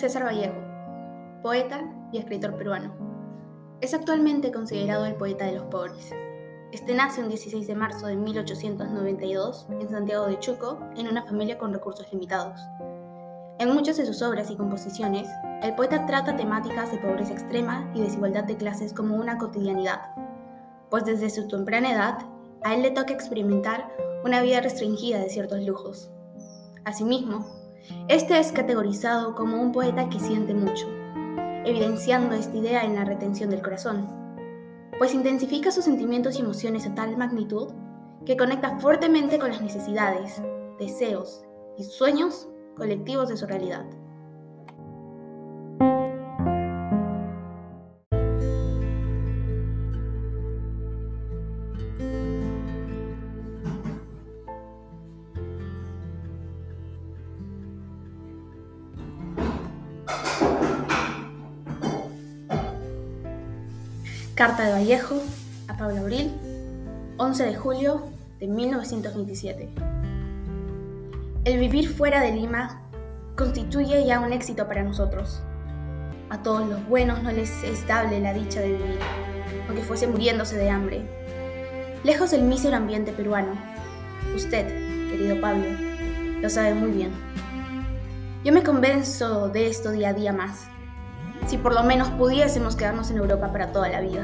César Vallejo, poeta y escritor peruano. Es actualmente considerado el poeta de los pobres. Este nace un 16 de marzo de 1892 en Santiago de Chuco, en una familia con recursos limitados. En muchas de sus obras y composiciones, el poeta trata temáticas de pobreza extrema y desigualdad de clases como una cotidianidad, pues desde su temprana edad, a él le toca experimentar una vida restringida de ciertos lujos. Asimismo, este es categorizado como un poeta que siente mucho, evidenciando esta idea en la retención del corazón, pues intensifica sus sentimientos y emociones a tal magnitud que conecta fuertemente con las necesidades, deseos y sueños colectivos de su realidad. Carta de Vallejo a Pablo Abril, 11 de julio de 1927. El vivir fuera de Lima constituye ya un éxito para nosotros. A todos los buenos no les es dable la dicha de vivir, aunque fuese muriéndose de hambre. Lejos del mísero ambiente peruano, usted, querido Pablo, lo sabe muy bien. Yo me convenzo de esto día a día más si por lo menos pudiésemos quedarnos en Europa para toda la vida.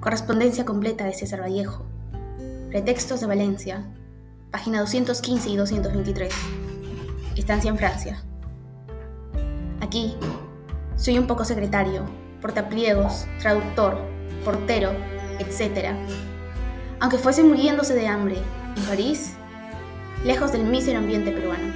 Correspondencia completa de César Vallejo. Pretextos de Valencia. Página 215 y 223. Estancia en Francia. Aquí soy un poco secretario, portapliegos, traductor, portero, etc. Aunque fuese muriéndose de hambre en París, lejos del mísero ambiente peruano.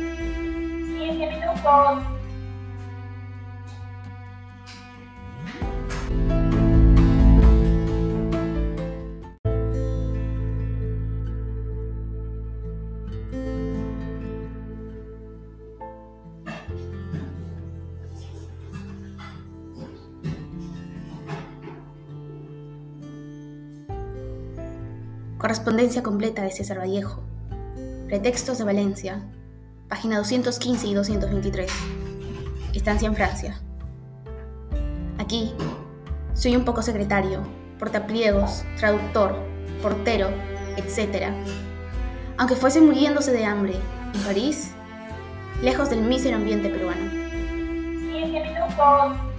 Correspondencia completa de César Vallejo. Pretextos de Valencia. Página 215 y 223. Estancia en Francia. Aquí soy un poco secretario, portapliegos, traductor, portero, etc. Aunque fuese muriéndose de hambre en París, lejos del mísero ambiente peruano. minutos.